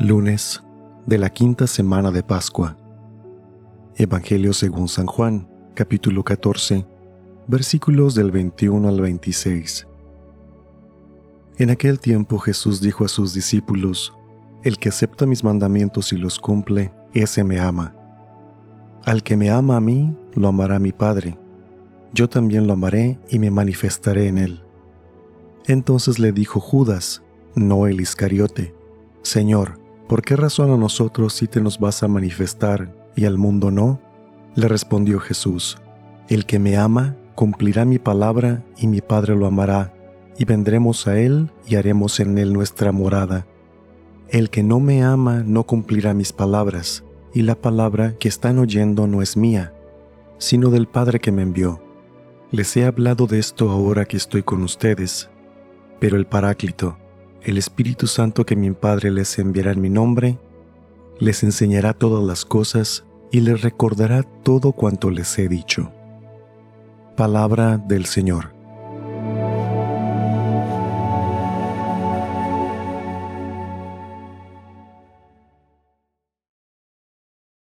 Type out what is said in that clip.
Lunes de la quinta semana de Pascua. Evangelio según San Juan, capítulo 14, versículos del 21 al 26. En aquel tiempo Jesús dijo a sus discípulos, El que acepta mis mandamientos y los cumple, ese me ama. Al que me ama a mí, lo amará mi Padre. Yo también lo amaré y me manifestaré en él. Entonces le dijo Judas, no el Iscariote, Señor, ¿por qué razón a nosotros sí te nos vas a manifestar y al mundo no? Le respondió Jesús, El que me ama cumplirá mi palabra y mi Padre lo amará, y vendremos a él y haremos en él nuestra morada. El que no me ama no cumplirá mis palabras, y la palabra que están oyendo no es mía, sino del Padre que me envió. Les he hablado de esto ahora que estoy con ustedes, pero el Paráclito, el Espíritu Santo que mi Padre les enviará en mi nombre, les enseñará todas las cosas y les recordará todo cuanto les he dicho. Palabra del Señor.